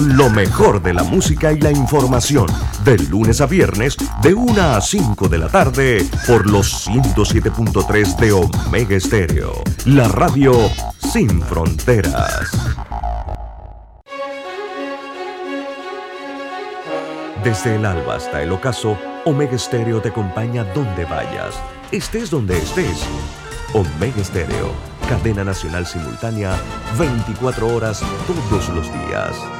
lo mejor de la música y la información, de lunes a viernes, de 1 a 5 de la tarde, por los 107.3 de Omega Estéreo, la radio sin fronteras. Desde el alba hasta el ocaso, Omega Estéreo te acompaña donde vayas, estés donde estés. Omega Estéreo, cadena nacional simultánea, 24 horas todos los días.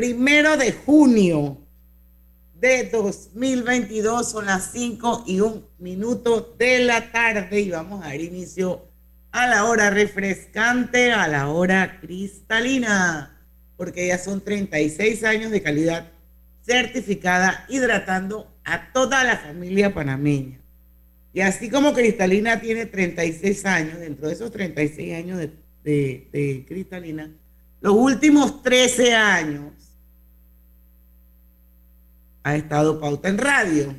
primero de junio de 2022, son las 5 y un minuto de la tarde y vamos a dar inicio a la hora refrescante, a la hora cristalina, porque ya son 36 años de calidad certificada hidratando a toda la familia panameña. Y así como Cristalina tiene 36 años, dentro de esos 36 años de, de, de Cristalina, los últimos 13 años ha estado Pauta en Radio.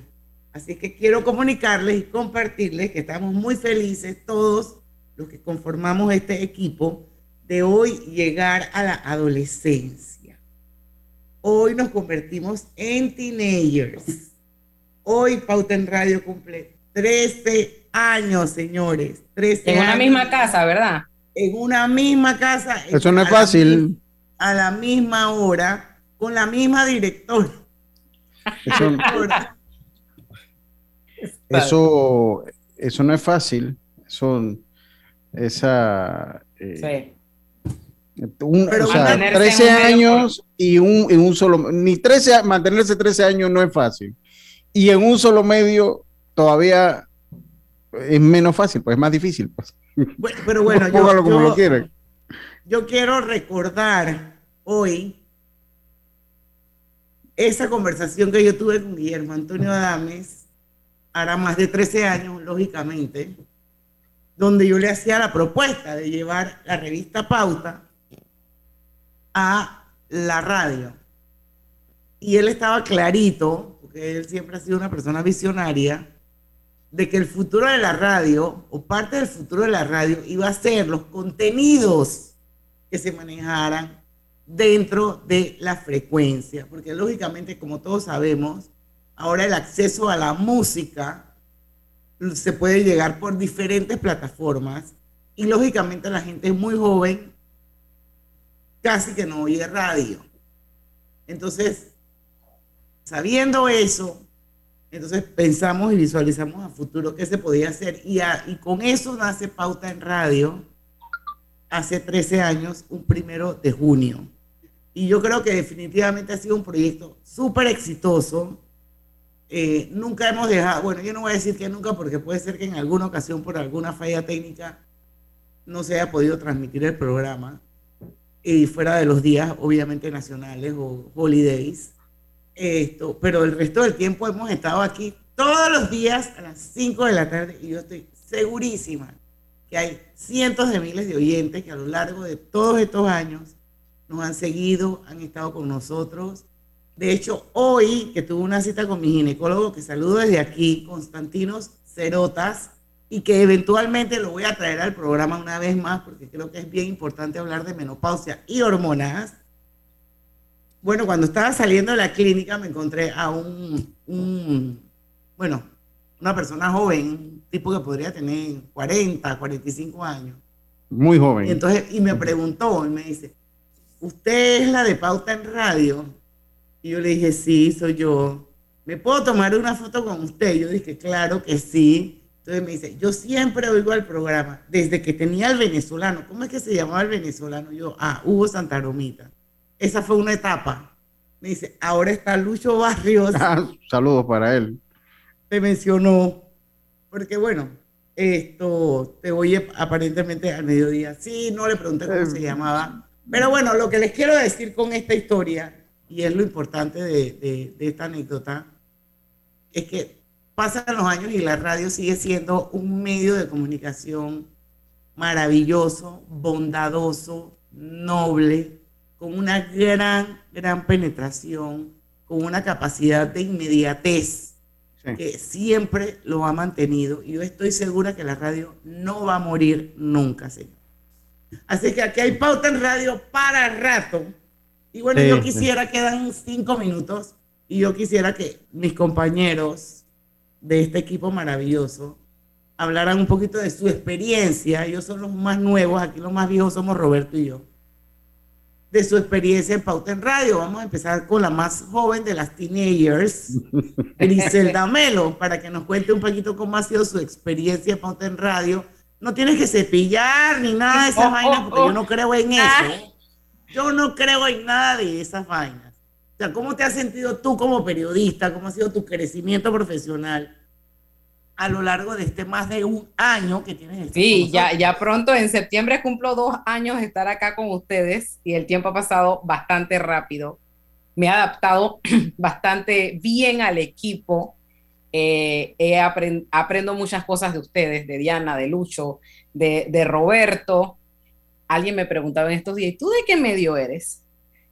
Así que quiero comunicarles y compartirles que estamos muy felices todos los que conformamos este equipo de hoy llegar a la adolescencia. Hoy nos convertimos en teenagers. Hoy Pauta en Radio cumple 13 años, señores. 13 en una misma casa, ¿verdad? En una misma casa. Eso no es fácil. A la misma hora, con la misma directora. Eso, eso, eso no es fácil. Eso, esa, eh, un- Pero o sea, mantenerse 13 en un medio años y un, en un solo, ni 13, mantenerse 13 años no es fácil. Y en un solo medio todavía es menos fácil, pues es más difícil. Pues. Bueno, pero bueno, yo, como yo- lo yo quiero recordar hoy esa conversación que yo tuve con Guillermo Antonio Adames, hará más de 13 años, lógicamente, donde yo le hacía la propuesta de llevar la revista Pauta a la radio. Y él estaba clarito, porque él siempre ha sido una persona visionaria, de que el futuro de la radio, o parte del futuro de la radio, iba a ser los contenidos que se manejaran dentro de la frecuencia, porque lógicamente, como todos sabemos, ahora el acceso a la música se puede llegar por diferentes plataformas y lógicamente la gente muy joven casi que no oye radio. Entonces, sabiendo eso, entonces pensamos y visualizamos a futuro qué se podía hacer y, a- y con eso nace Pauta en Radio hace 13 años, un primero de junio. Y yo creo que definitivamente ha sido un proyecto súper exitoso. Eh, nunca hemos dejado, bueno, yo no voy a decir que nunca porque puede ser que en alguna ocasión por alguna falla técnica no se haya podido transmitir el programa y fuera de los días obviamente nacionales o holidays. Esto, pero el resto del tiempo hemos estado aquí todos los días a las 5 de la tarde y yo estoy segurísima que hay cientos de miles de oyentes que a lo largo de todos estos años nos han seguido, han estado con nosotros. De hecho, hoy que tuve una cita con mi ginecólogo, que saludo desde aquí, Constantinos Cerotas, y que eventualmente lo voy a traer al programa una vez más, porque creo que es bien importante hablar de menopausia y hormonas. Bueno, cuando estaba saliendo de la clínica me encontré a un, un, bueno, una persona joven, tipo que podría tener 40, 45 años. Muy joven. Y entonces, y me preguntó y me dice, ¿usted es la de Pauta en Radio? Y yo le dije, sí, soy yo. ¿Me puedo tomar una foto con usted? Yo dije, claro que sí. Entonces me dice, yo siempre oigo el programa, desde que tenía el venezolano. ¿Cómo es que se llamaba el venezolano? Yo, ah, Hugo Santa Romita. Esa fue una etapa. Me dice, ahora está Lucho Barrios Ah, saludos para él. Te mencionó, porque bueno, esto te oye aparentemente al mediodía. Sí, no le pregunté cómo se llamaba, Pero bueno, lo que les quiero decir con esta historia, y es lo importante de, de- de esta anécdota, es que pasan los años y la radio sigue siendo un medio de comunicación maravilloso, bondadoso, noble, con una gran, gran penetración, con una capacidad de inmediatez Sí. que siempre lo ha mantenido. Y yo estoy segura que la radio no va a morir nunca, señor. Así que aquí hay pauta en radio para rato. Y bueno, Sí, yo sí. quisiera, quedan cinco minutos, y yo quisiera que mis compañeros de este equipo maravilloso hablaran un poquito de su experiencia. Ellos son los más nuevos, aquí los más viejos somos Roberto y yo. De su experiencia en Pauta en Radio. Vamos a empezar con la más joven de las teenagers, Griselda Melo, para que nos cuente un poquito cómo ha sido su experiencia en Pauta en Radio. No tienes que cepillar ni nada de esas Oh, oh, vainas, porque oh. yo no creo en Ah. eso. Yo no creo en nada de esas vainas. O sea, ¿cómo te has sentido tú como periodista? ¿Cómo ha sido tu crecimiento profesional a lo largo de este más de un año que tienes? este Sí, ya, ya pronto en septiembre cumplo dos años de estar acá con ustedes y el tiempo ha pasado bastante rápido. Me he adaptado bastante bien al equipo. Eh, he apren- aprendo muchas cosas de ustedes, de Diana, de Lucho, de, de Roberto. Alguien me preguntaba en estos días, ¿y tú de qué medio eres?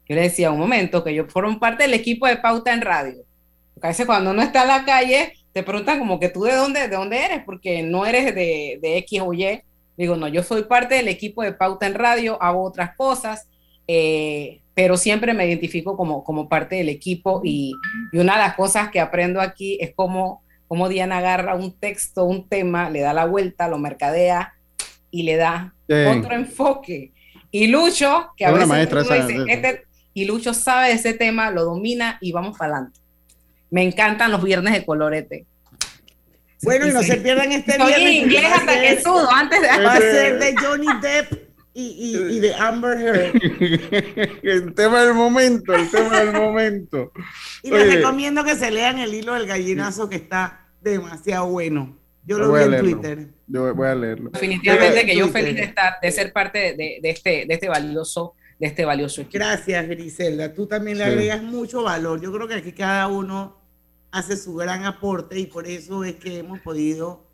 Yo le decía un momento que yo formo parte del equipo de Pauta en Radio. Porque a veces cuando uno está en la calle, te preguntan como que tú de dónde, de dónde eres, porque no eres de, de X o Y. Digo, no, yo soy parte del equipo de Pauta en Radio, hago otras cosas, eh, pero siempre me identifico como, como parte del equipo y, y una de las cosas que aprendo aquí es cómo, cómo Diana agarra un texto, un tema, le da la vuelta, lo mercadea y le da otro enfoque. Y Lucho, que a veces maestra uno esa- dice, de eso. este- y Lucho sabe de ese tema, lo domina y vamos para adelante. Me encantan los viernes de colorete. Bueno, y no Sí. se pierdan este Soy viernes. que inglés va a hasta ser- que sudo antes de... Va a ser de Johnny Depp y, y- y de Amber Heard. el tema del momento, el tema del momento. Y les Oye. recomiendo que se lean el hilo del gallinazo que está demasiado bueno. Yo lo Voy vi a en. Twitter. Yo voy a leerlo. Definitivamente que yo Twitter. feliz de estar, de ser parte de, de este, de este valioso, de este valioso equipo. Gracias, Griselda. Tú también le Sí. agregas mucho valor. Yo creo que aquí cada uno hace su gran aporte y por eso es que hemos podido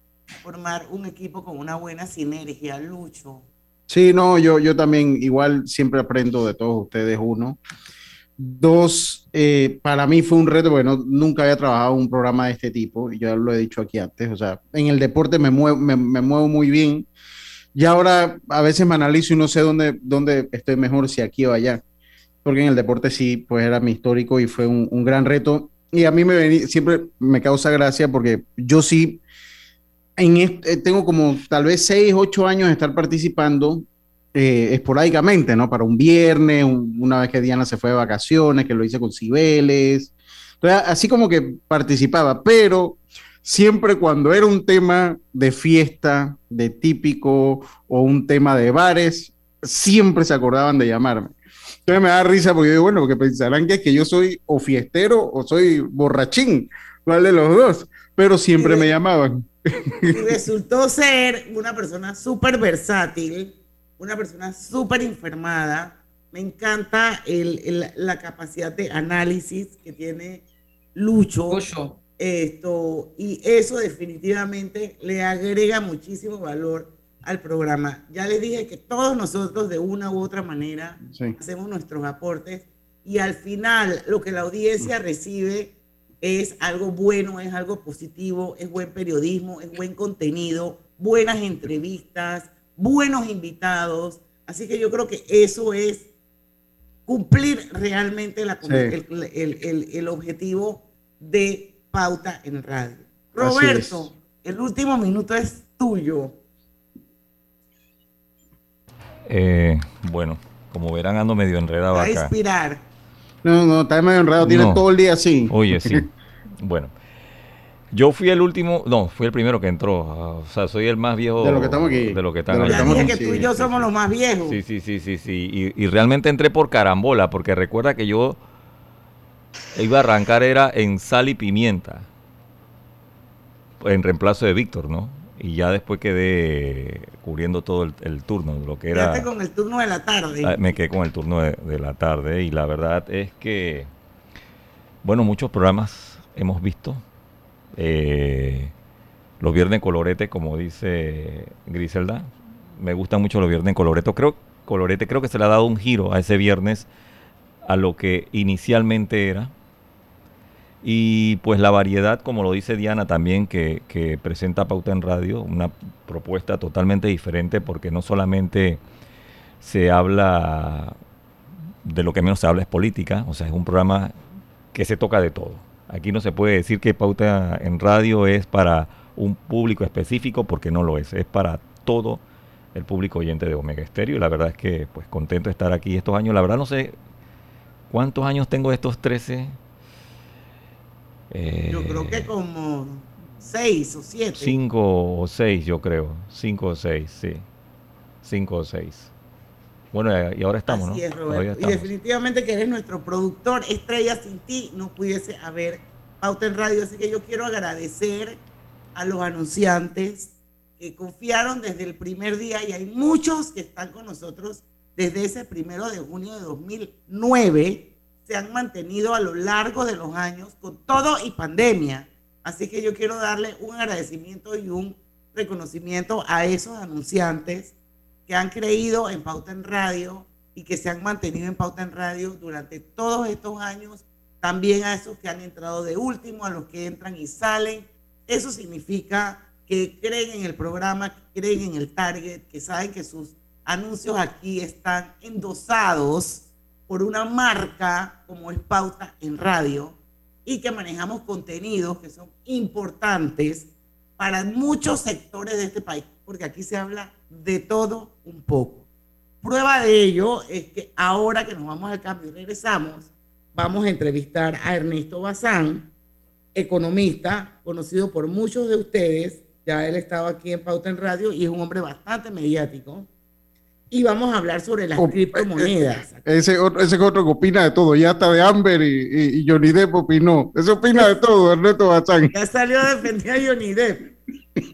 formar un equipo con una buena sinergia. Lucho. Sí, no, yo, yo también igual siempre aprendo de todos ustedes, uno. Dos, eh, para mí fue un reto, porque no- nunca había trabajado un programa de este tipo, y ya lo he dicho aquí antes, o sea, en el deporte me muevo, me, muevo muy bien, y ahora a veces me analizo y no sé dónde, dónde estoy mejor, si aquí o allá, porque en el deporte sí, pues era mi histórico y fue un gran reto, y a mí me vení- siempre me causa gracia porque yo sí en eh, tengo como tal vez seis, ocho años de estar participando eh, esporádicamente, ¿no? Para un viernes, un- una vez que Diana se fue de vacaciones, que lo hice con Cibeles. Así como que participaba, pero siempre cuando era un tema de fiesta, de típico o un tema de bares, siempre se acordaban de llamarme. Entonces me da risa porque yo digo, bueno, porque pensarán que es que yo soy o fiestero o soy borrachín, ¿cuál de los dos? Pero siempre me llamaban. Y resultó ser una persona súper versátil, una persona súper informada. Me encanta el- el- la capacidad de análisis que tiene Lucho. Lucho, Esto, y eso definitivamente le agrega muchísimo valor al programa. Ya les dije que todos nosotros de una u otra manera Sí. hacemos nuestros aportes y al final lo que la audiencia recibe es algo bueno, es algo positivo, es buen periodismo, es buen contenido, buenas entrevistas, buenos invitados. Así que yo creo que eso es cumplir realmente la- Sí. el, el- el- el objetivo de pauta en radio. Roberto, el último minuto es tuyo. Eh, bueno, como verán, ando medio enredado A acá. inspirar. No, no, está medio enredado, tiene No. todo el día así. Oye, sí. Bueno, yo fui el último, no, fui el primero que entró. ah, O sea, soy el más viejo De los que estamos aquí. De los que están allá. estamos- dije que tú y sí, yo sí, somos sí. los más viejos. Sí, sí, sí, sí, sí. Y, y realmente entré por carambola, porque recuerda que yo iba a arrancar era en sal y pimienta. En reemplazo de Víctor, ¿no? Y ya después quedé cubriendo todo el, turno, lo que era... con el turno de la tarde. Ah, me quedé con el turno de, la tarde y la verdad es que, bueno, muchos programas hemos visto. Eh, los viernes colorete, como dice Griselda, me gustan mucho los viernes colorete. Creo, colorete, creo que se le ha dado un giro a ese viernes a lo que inicialmente era y pues la variedad, como lo dice Diana también, que, presenta Pauta en Radio, una propuesta totalmente diferente porque no solamente se habla de lo que menos se habla es política, o sea, es un programa que se toca de todo. Aquí no se puede decir que Pauta en Radio es para un público específico porque no lo es, es para todo el público oyente de Omega Estéreo y la verdad es que pues contento de estar aquí estos años. La verdad no sé cuántos años tengo estos 13 yo creo que como seis o siete. Cinco o seis, yo creo. Cinco o seis, sí. Cinco o seis. Bueno, y ahora estamos, Así Es, Roberto. Y definitivamente que eres nuestro productor estrella. Sin ti no pudiese haber pauta en radio. Así que yo quiero agradecer a los anunciantes que confiaron desde el primer día y hay muchos que están con nosotros desde ese primero de junio de 2009 se han mantenido a lo largo de los años con todo y pandemia. Así que yo quiero darle un agradecimiento y un reconocimiento a esos anunciantes que han creído en Pauta en Radio y que se han mantenido en Pauta en Radio durante todos estos años. También a esos que han entrado de último, a los que entran y salen. Eso significa que creen en el programa, creen en el target, que saben que sus anuncios aquí están endosados por una marca como es Pauta en Radio y que manejamos contenidos que son importantes para muchos sectores de este país, porque aquí se habla de todo un poco. Prueba de ello es que ahora que nos vamos al cambio y regresamos, vamos a entrevistar a Ernesto Bazán, economista, conocido por muchos de ustedes. Ya él estaba aquí en Pauta en Radio y es un hombre bastante mediático y vamos a hablar sobre las criptomonedas. Ese, ese otro que opina de todo, ya está de Amber y, y, Johnny Depp opinó. Ese opina de todo, Ernesto Bazán. Ya salió a defender a Johnny Depp.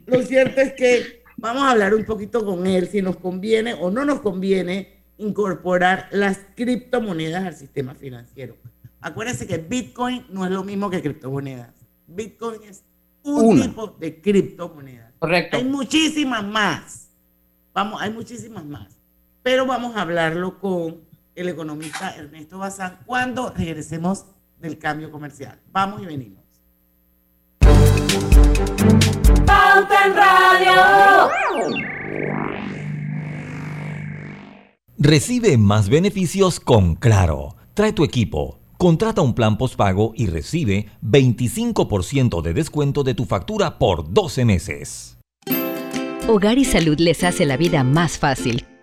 Lo cierto es que vamos a hablar un poquito con él si nos conviene o no nos conviene incorporar las criptomonedas al sistema financiero. Acuérdense que Bitcoin no es lo mismo que criptomonedas. Bitcoin es un tipo de criptomoneda. Correcto. Hay muchísimas más. Vamos, hay muchísimas más pero vamos a hablarlo con el economista Ernesto Bazán cuando regresemos del cambio comercial. Vamos y venimos. Pauta en Radio. Recibe más beneficios con Claro. Trae tu equipo. Contrata un plan postpago y recibe 25% de descuento de tu factura por 12 meses. Hogar y Salud les hace la vida más fácil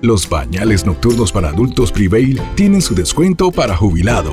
Los bañales nocturnos para adultos Prevail tienen su descuento para jubilado.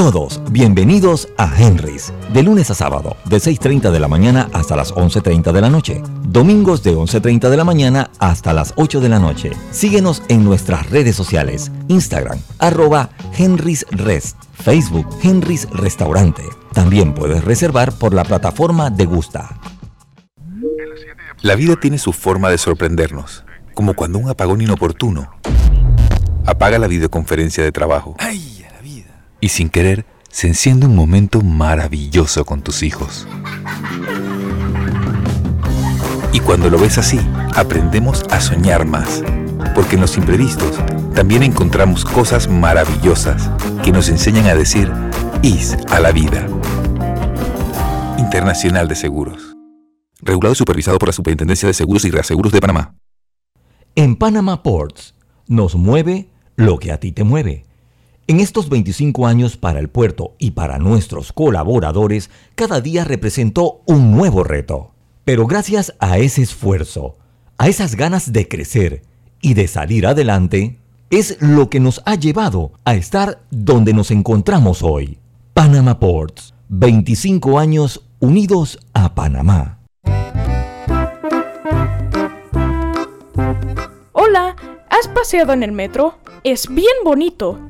Todos bienvenidos a Henry's, de lunes a sábado, de 6.30 de la mañana hasta las 11.30 de la noche. Domingos de 11.30 de la mañana hasta las 8 de la noche. Síguenos en nuestras redes sociales, Instagram, arroba Henry's Rest, Facebook Henry's Restaurante. También puedes reservar por la plataforma de Gusta. La vida tiene su forma de sorprendernos, como cuando un apagón inoportuno apaga la videoconferencia de trabajo. ¡Ay! Y sin querer se enciende un momento maravilloso con tus hijos. Y cuando lo ves así, aprendemos a soñar más. Porque en los imprevistos también encontramos cosas maravillosas que nos enseñan a decir IS a la vida. Internacional de Seguros. Regulado y supervisado por la Superintendencia de Seguros y Reaseguros de Panamá. En Panama Ports nos mueve lo que a ti te mueve. En estos 25 años para el puerto y para nuestros colaboradores, cada día representó un nuevo reto. Pero gracias a ese esfuerzo, a esas ganas de crecer y de salir adelante, es lo que nos ha llevado a estar donde nos encontramos hoy. Panama Ports, 25 años unidos a Panamá. Hola, ¿has paseado en el metro? Es bien bonito,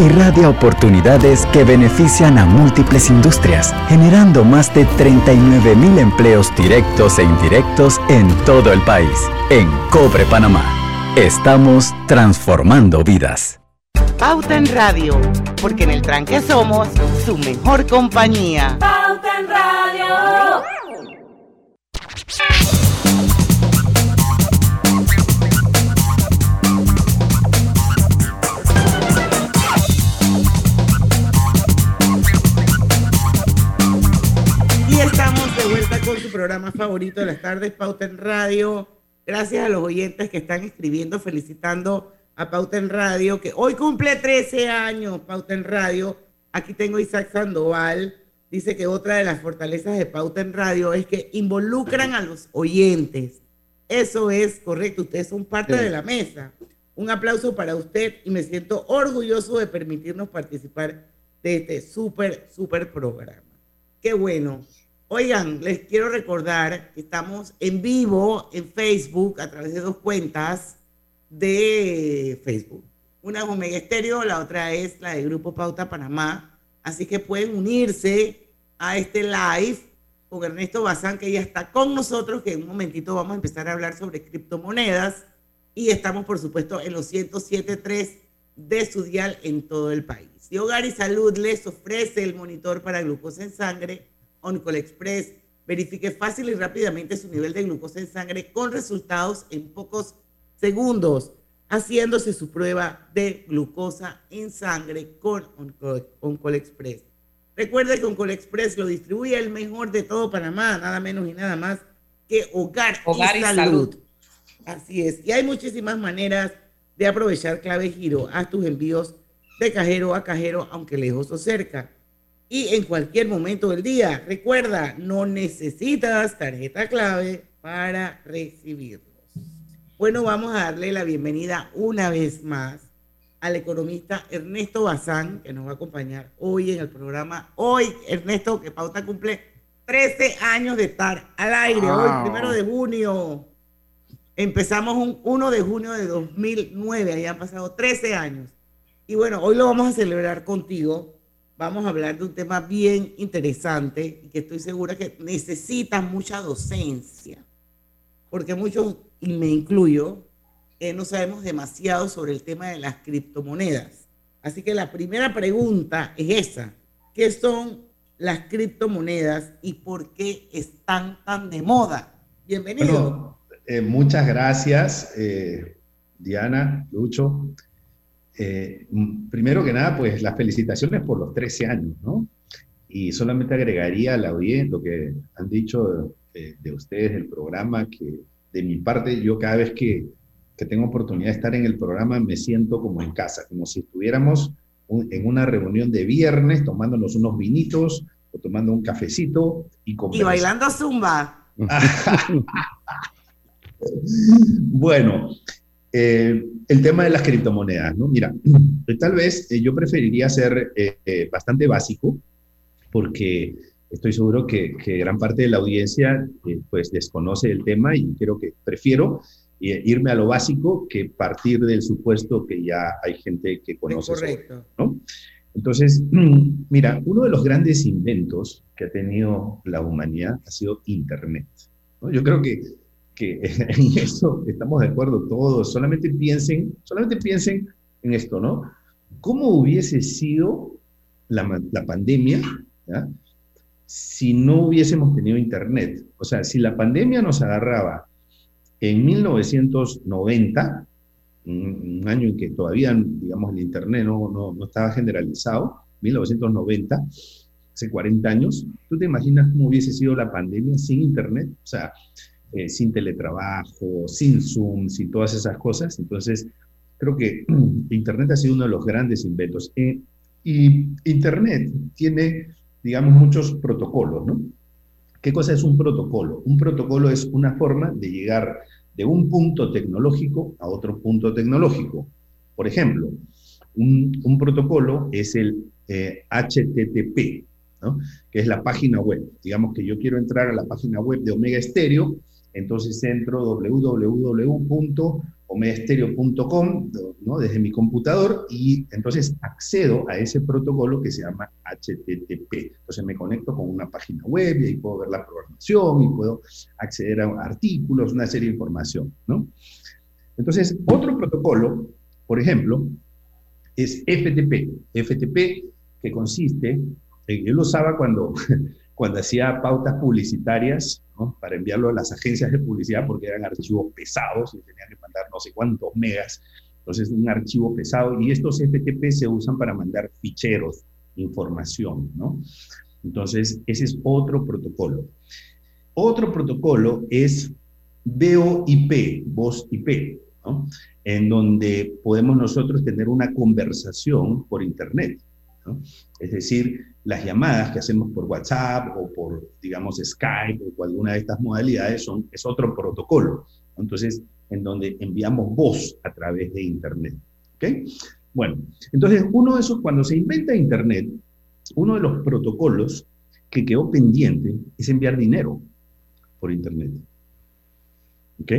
irradia oportunidades que benefician a múltiples industrias, generando más de 39 mil empleos directos e indirectos en todo el país. En Cobre Panamá, estamos transformando vidas. Pauta en Radio, porque en el tranque somos su mejor compañía. Pauta en Radio. Y estamos de vuelta con su programa favorito de las tardes, Pauta en Radio. Gracias a los oyentes que están escribiendo, felicitando a Pauta en Radio, que hoy cumple 13 años, Pauta en Radio. Aquí tengo a Isaac Sandoval. Dice que otra de las fortalezas de Pauta en Radio es que involucran a los oyentes. Eso es correcto, ustedes son parte Sí. de la mesa. Un aplauso para usted y me siento orgulloso de permitirnos participar de este súper, súper programa. Qué bueno. Oigan, les quiero recordar que estamos en vivo en Facebook a través de dos cuentas de Facebook. Una es Omega Estéreo, la otra es la de Grupo Pauta Panamá. Así que pueden unirse a este live con Ernesto Bazán, que ya está con nosotros, que en un momentito vamos a empezar a hablar sobre criptomonedas. Y estamos, por supuesto, en los 107.3 de su dial en todo el país. Y Hogar y Salud les ofrece el monitor para glucosa en sangre Oncol Express. Verifique fácil y rápidamente su nivel de glucosa en sangre con resultados en pocos segundos, haciéndose su prueba de glucosa en sangre con Oncol, Oncol Express. Recuerde que Oncol Express lo distribuye el mejor de todo Panamá, nada menos y nada más que Hogar, Hogar y, y salud. Salud. Así es. Y hay muchísimas maneras de aprovechar clave giro. Haz tus envíos de cajero a cajero, aunque lejos o cerca. Y en cualquier momento del día. Recuerda, no necesitas tarjeta clave para recibirlos. Bueno, vamos a darle la bienvenida una vez más al economista Ernesto Bazán, que nos va a acompañar hoy en el programa. Hoy, Ernesto, que Pauta cumple 13 años de estar al aire, hoy, Wow. primero de junio. Empezamos un 1 de junio de 2009, ahí han pasado 13 años. Y bueno, hoy lo vamos a celebrar contigo. Vamos a hablar de un tema bien interesante y que estoy segura que necesita mucha docencia, porque muchos, y me incluyo, eh, no sabemos demasiado sobre el tema de las criptomonedas. Así que la primera pregunta es esa. ¿Qué son las criptomonedas y por qué están tan de moda? Bienvenido. Eh, muchas gracias, eh, Diana, Lucho. Eh, primero que nada, pues las felicitaciones por los 13 años, ¿no? Y solamente agregaría a la audiencia lo que han dicho de, de ustedes del programa, que de mi parte, yo cada vez que, que tengo oportunidad de estar en el programa me siento como en casa, como si estuviéramos un- en una reunión de viernes tomándonos unos vinitos o tomando un cafecito y Y bailando zumba. Bueno, eh, el tema de las criptomonedas, ¿no? Mira, tal vez eh, yo preferiría ser eh, bastante básico porque estoy seguro que, que gran parte de la audiencia pues desconoce el tema y creo que prefiero irme a lo básico que partir del supuesto que ya hay gente que conoce. Es correcto. ¿no? Entonces, mira, uno de los grandes inventos que ha tenido la humanidad ha sido Internet. ¿no? Yo creo que, que en eso estamos de acuerdo todos. Solamente piensen, solamente piensen en esto, ¿no? ¿Cómo hubiese sido la, la pandemia si no hubiésemos tenido Internet? O sea, si la pandemia nos agarraba en 1990, un, año en que todavía, digamos, el Internet no, no, no estaba generalizado, 1990, hace 40 años, ¿tú te imaginas cómo hubiese sido la pandemia sin Internet? O sea, eh, sin teletrabajo, sin Zoom, sin todas esas cosas. Entonces, creo que Internet ha sido uno de los grandes inventos. Eh, y Internet tiene, digamos, muchos protocolos. ¿Qué cosa es un protocolo? Un protocolo es una forma de llegar de un punto tecnológico a otro punto tecnológico. Por ejemplo, un, protocolo es el HTTP, ¿no? que es la página web. Digamos que yo quiero entrar a la página web de Omega Stereo, entonces entro www omegastereo.com ¿no? desde mi computador y entonces accedo a ese protocolo que se llama HTTP. Entonces me conecto con una página web y ahí puedo ver la programación y puedo acceder a artículos, una serie de información. ¿no? Entonces, otro protocolo, por ejemplo, es FTP. FTP que consiste, yo lo usaba cuando, cuando hacía pautas publicitarias para enviarlo a las agencias de publicidad porque eran archivos pesados y tenían que mandar no sé cuántos megas. Entonces, un archivo pesado y estos FTP se usan para mandar ficheros, información, ¿no? Entonces, ese es otro protocolo. Otro protocolo es VoIP, voz IP, ¿no? En donde podemos nosotros tener una conversación por Internet. Es decir, las llamadas que hacemos por WhatsApp o por, digamos, Skype o alguna de estas modalidades son, es otro protocolo. Entonces, en donde enviamos voz a través de Internet. ¿Ok? Bueno, entonces uno de esos, cuando se inventa Internet, uno de los protocolos que quedó pendiente es enviar dinero por Internet. ¿Ok?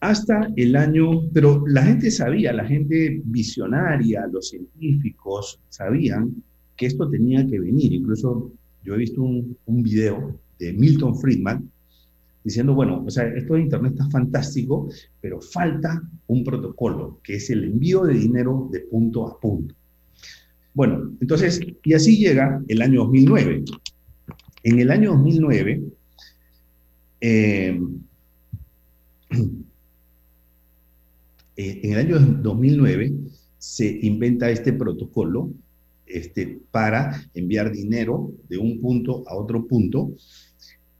Hasta el año, pero la gente sabía, la gente visionaria, los científicos sabían que esto tenía que venir. Incluso yo he visto un, video de Milton Friedman diciendo, bueno, o sea, esto de Internet está fantástico, pero falta un protocolo, que es el envío de dinero de punto a punto. Bueno, entonces, y así llega el año 2009. En el año 2009, eh, eh, en el año 2009 se inventa este protocolo este, para enviar dinero de un punto a otro punto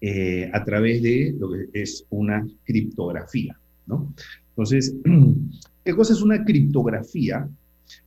eh, a través de lo que es una criptografía. ¿no? Entonces, ¿qué cosa es una criptografía?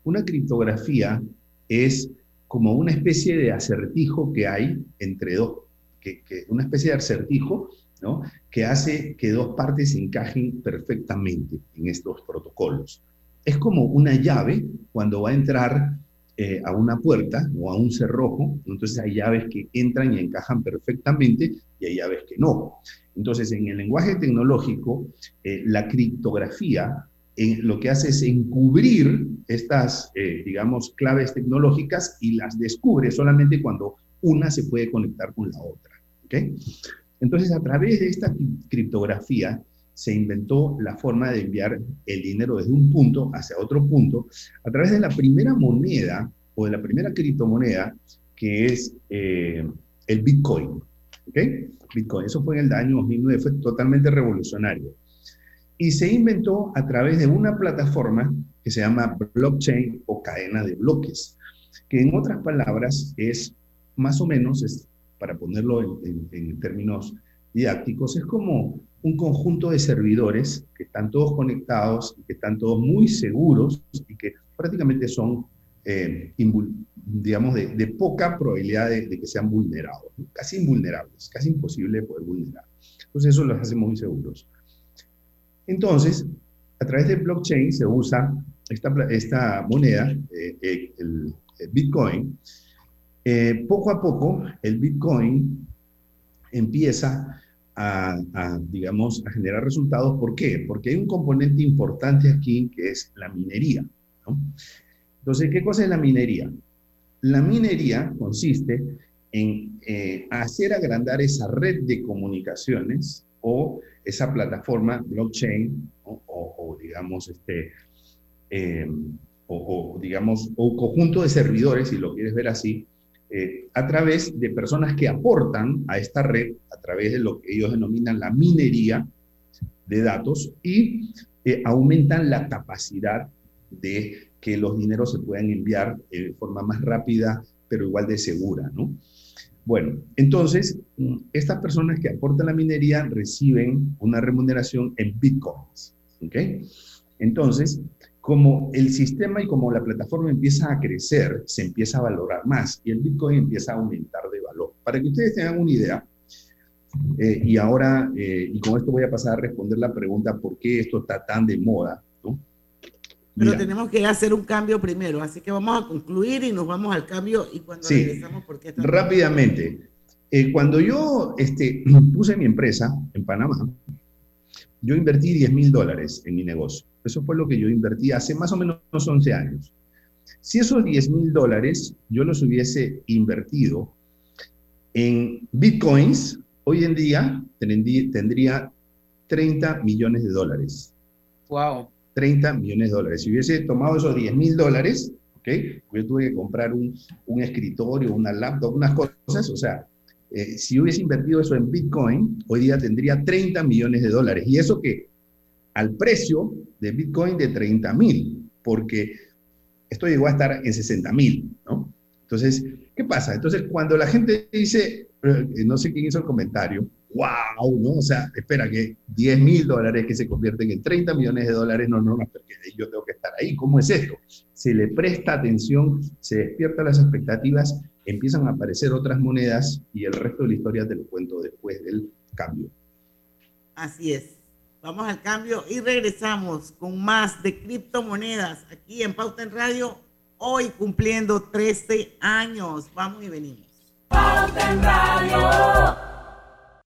Una criptografía es como una especie de acertijo que hay entre dos, que, una especie de acertijo ¿no? que hace que dos partes encajen perfectamente en estos protocolos. Es como una llave cuando va a entrar eh, a una puerta o a un cerrojo, entonces hay llaves que entran y encajan perfectamente y hay llaves que no. Entonces, en el lenguaje tecnológico, eh, la criptografía eh, lo que hace es encubrir estas, digamos, claves tecnológicas y las descubre solamente cuando una se puede conectar con la otra. Entonces, a través de esta criptografía, se inventó la forma de enviar el dinero desde un punto hacia otro punto a través de la primera moneda o de la primera criptomoneda que es eh, el Bitcoin. ¿Ok? Bitcoin, eso fue en el año 2009, fue totalmente revolucionario. Y se inventó a través de una plataforma que se llama blockchain o cadena de bloques, que en otras palabras es más o menos, es, para ponerlo en términos didácticos, es como un conjunto de servidores que están todos conectados que están todos muy seguros y que prácticamente son, eh, digamos, de, poca probabilidad de, que sean vulnerados, casi invulnerables, casi imposible de poder vulnerar. Entonces eso los hace muy seguros. Entonces, a través de blockchain se usa esta, esta moneda, eh, eh, el, el, Bitcoin. poco a poco, el Bitcoin empieza a, digamos, a generar resultados. ¿Por qué? Porque hay un componente importante aquí que es la minería. ¿no? Entonces, ¿qué cosa es la minería? La minería consiste en eh, hacer agrandar esa red de comunicaciones o esa plataforma blockchain o digamos, este, eh, o, o, digamos, o conjunto de servidores, si lo quieres ver así, eh, a través de personas que aportan a esta red, a través de lo que ellos denominan la minería de datos y eh, aumentan la capacidad de que los dineros se puedan enviar eh, de forma más rápida, pero igual de segura, ¿no? Bueno, entonces, mm, estas personas que aportan la minería reciben una remuneración en bitcoins, ¿ok? Entonces, como el sistema y como la plataforma empieza a crecer, se empieza a valorar más y el Bitcoin empieza a aumentar de valor. Para que ustedes tengan una idea, eh, y ahora, eh, y con esto voy a pasar a responder la pregunta, ¿por qué esto está tan de moda? ¿no? Pero Mira, tenemos que hacer un cambio primero, así que vamos a concluir y nos vamos al cambio y cuando sí, regresamos, ¿por qué? Rápidamente, eh, cuando yo este, puse mi empresa en Panamá, yo invertí 10 mil dólares en mi negocio. Eso fue lo que yo invertí hace más o menos 11 años. Si esos 10 mil dólares yo los hubiese invertido en bitcoins, hoy en día tendría 30 millones de dólares. Wow. 30 millones de dólares. Si hubiese tomado esos 10 mil dólares, ¿ok? Yo tuve que comprar un, un escritorio, una laptop, unas cosas, o sea, eh, si hubiese invertido eso en Bitcoin, hoy día tendría 30 millones de dólares. Y eso que al precio de Bitcoin de 30 mil, porque esto llegó a estar en 60 mil, ¿no? Entonces, ¿qué pasa? Entonces, cuando la gente dice, eh, no sé quién hizo el comentario, wow, ¿no? O sea, espera que 10 mil dólares que se convierten en 30 millones de dólares, no, no, no, porque yo tengo que estar ahí. ¿Cómo es esto? Se le presta atención, se despiertan las expectativas, empiezan a aparecer otras monedas y el resto de la historia te lo cuento después del cambio. Así es. Vamos al cambio y regresamos con más de criptomonedas aquí en Pauta en Radio, hoy cumpliendo 13 años. Vamos y venimos. Pauta en Radio.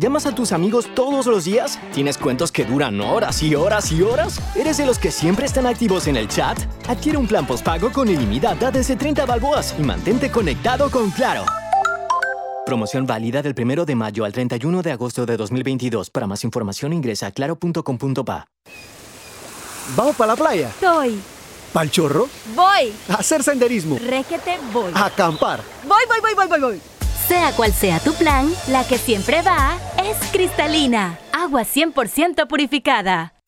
¿Llamas a tus amigos todos los días? ¿Tienes cuentos que duran horas y horas y horas? ¿Eres de los que siempre están activos en el chat? Adquiere un plan postpago con ilimitada desde 30 balboas y mantente conectado con Claro. Promoción válida del 1 de mayo al 31 de agosto de 2022. Para más información ingresa a claro.com.pa. ¿Vamos para la playa? Soy. ¿Pal chorro? Voy. A hacer senderismo. Réquete, voy. A acampar. Voy, voy, voy, voy, voy, voy. Sea cual sea tu plan, la que siempre va es cristalina. Agua 100% purificada.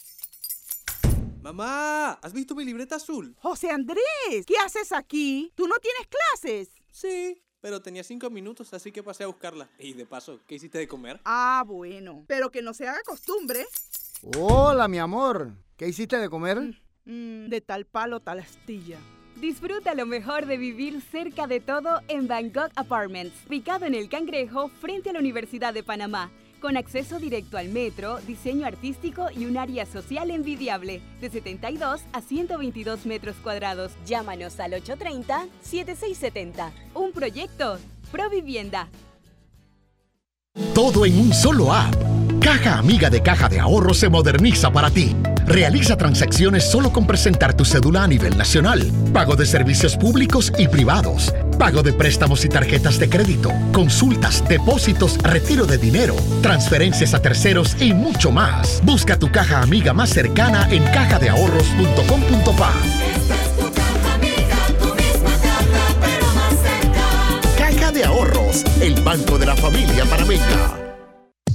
Mamá, ¿has visto mi libreta azul? José Andrés, ¿qué haces aquí? ¿Tú no tienes clases? Sí, pero tenía cinco minutos, así que pasé a buscarla. Y de paso, ¿qué hiciste de comer? Ah, bueno, pero que no se haga costumbre. Hola, mi amor. ¿Qué hiciste de comer? Mm, de tal palo, tal astilla. Disfruta lo mejor de vivir cerca de todo en Bangkok Apartments, ubicado en el Cangrejo frente a la Universidad de Panamá, con acceso directo al metro, diseño artístico y un área social envidiable, de 72 a 122 metros cuadrados. Llámanos al 830-7670. Un proyecto, Provivienda. Todo en un solo app. Caja Amiga de Caja de Ahorro se moderniza para ti. Realiza transacciones solo con presentar tu cédula a nivel nacional. Pago de servicios públicos y privados. Pago de préstamos y tarjetas de crédito. Consultas, depósitos, retiro de dinero, transferencias a terceros y mucho más. Busca tu caja amiga más cercana en cajadeahorros.com.pa. Caja de Ahorros, el banco de la familia panameña.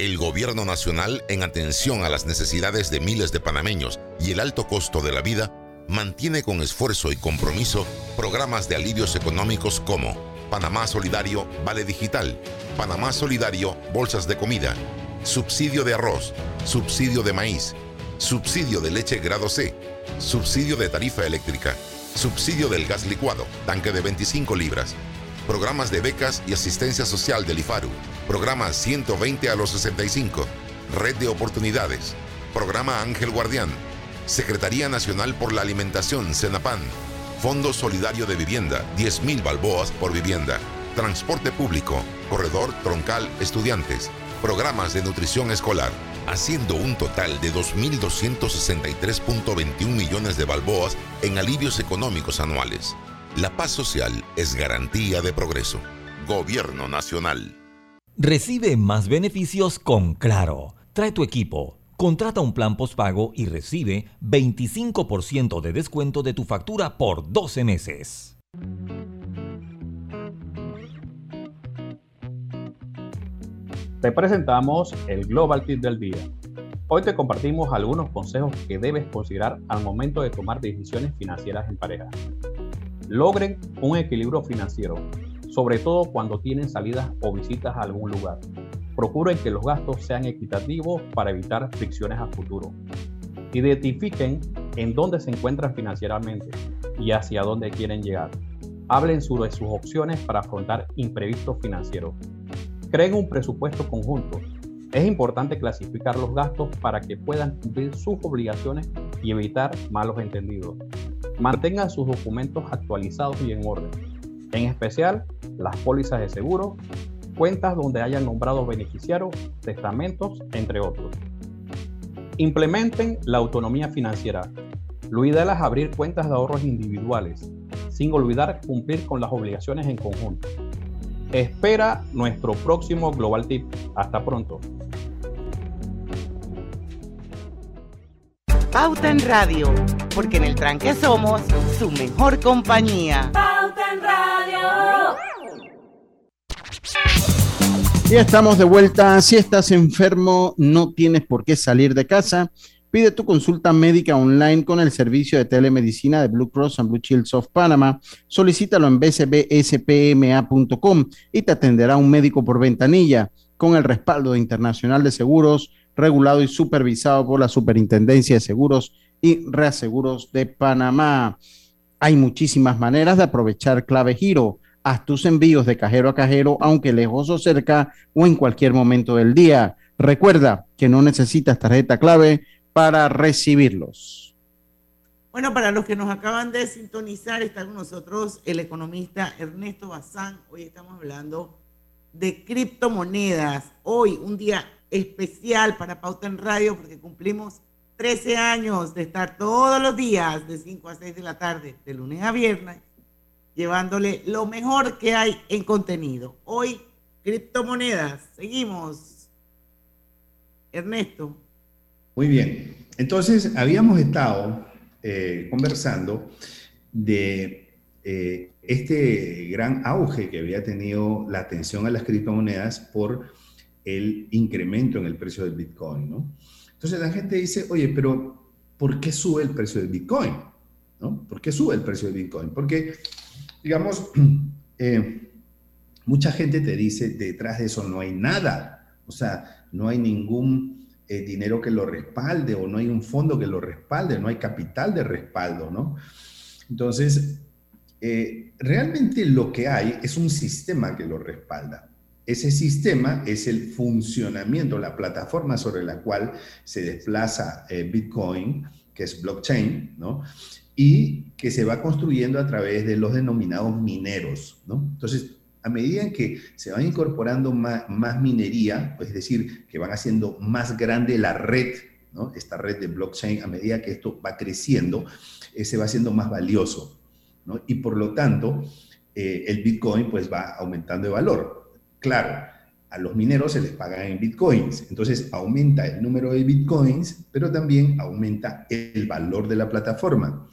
El gobierno nacional, en atención a las necesidades de miles de panameños y el alto costo de la vida, mantiene con esfuerzo y compromiso programas de alivios económicos como Panamá Solidario Vale Digital, Panamá Solidario Bolsas de Comida, subsidio de arroz, subsidio de maíz, subsidio de leche grado C, subsidio de tarifa eléctrica, subsidio del gas licuado, tanque de 25 libras, programas de becas y asistencia social del IFARU, programa 120 a los 65, Red de Oportunidades, programa Ángel Guardián, Secretaría Nacional por la Alimentación, CENAPAN, Fondo Solidario de Vivienda, 10.000 balboas por vivienda, Transporte Público, Corredor Troncal Estudiantes, programas de nutrición escolar, haciendo un total de 2.263.21 millones de balboas en alivios económicos anuales. La paz social es garantía de progreso. Gobierno Nacional. Recibe más beneficios con Claro. Trae tu equipo, contrata un plan postpago y recibe 25% de descuento de tu factura por 12 meses. Te presentamos el Global Tip del día. Hoy te compartimos algunos consejos que debes considerar al momento de tomar decisiones financieras en pareja. Logren un equilibrio financiero, sobre todo cuando tienen salidas o visitas a algún lugar. Procuren que los gastos sean equitativos para evitar fricciones a futuro. Identifiquen en dónde se encuentran financieramente y hacia dónde quieren llegar. Hablen sobre sus opciones para afrontar imprevistos financieros. Creen un presupuesto conjunto. Es importante clasificar los gastos para que puedan cumplir sus obligaciones y evitar malos entendidos. Mantengan sus documentos actualizados y en orden, en especial las pólizas de seguro, cuentas donde hayan nombrado beneficiarios, testamentos, entre otros. Implementen la autonomía financiera. Lo ideal es abrir cuentas de ahorros individuales, sin olvidar cumplir con las obligaciones en conjunto. Espera nuestro próximo Global Tip. Hasta pronto. Pauta en Radio, porque en el tranque somos su mejor compañía. Pauta en Radio. Ya estamos de vuelta. Si estás enfermo, no tienes por qué salir de casa. Pide tu consulta médica online con el servicio de telemedicina de Blue Cross and Blue Shields of Panama. Solicítalo en bcbspma.com y te atenderá un médico por ventanilla con el respaldo internacional de seguros, regulado y supervisado por la Superintendencia de Seguros y Reaseguros de Panamá. Hay muchísimas maneras de aprovechar clave giro. Haz tus envíos de cajero a cajero, aunque lejos o cerca o en cualquier momento del día. Recuerda que no necesitas tarjeta clave para recibirlos. Bueno, para los que nos acaban de sintonizar, está con nosotros el economista Ernesto Bazán. Hoy estamos hablando de criptomonedas. Hoy, un día especial para Pauta en Radio, porque cumplimos 13 años de estar todos los días de 5 a 6 de la tarde, de lunes a viernes, llevándole lo mejor que hay en contenido. Hoy, criptomonedas. Seguimos. Ernesto. Muy bien. Entonces, habíamos estado eh, conversando de eh, este gran auge que había tenido la atención a las criptomonedas por el incremento en el precio del Bitcoin, ¿no? Entonces la gente dice, oye, pero ¿por qué sube el precio del Bitcoin? ¿No? ¿Por qué sube el precio del Bitcoin? Porque, digamos, eh, mucha gente te dice, detrás de eso no hay nada, o sea, no hay ningún eh, dinero que lo respalde o no hay un fondo que lo respalde, no hay capital de respaldo, ¿no? Entonces, eh, realmente lo que hay es un sistema que lo respalda. Ese sistema es el funcionamiento, la plataforma sobre la cual se desplaza eh, Bitcoin, que es blockchain, ¿no? Y que se va construyendo a través de los denominados mineros, ¿no? Entonces, A medida que se van incorporando más, más minería, pues es decir, que van haciendo más grande la red, ¿no? esta red de blockchain, a medida que esto va creciendo, eh, se va haciendo más valioso. ¿no? Y por lo tanto, eh, el Bitcoin pues va aumentando de valor. Claro, a los mineros se les paga en Bitcoins, entonces aumenta el número de Bitcoins, pero también aumenta el valor de la plataforma.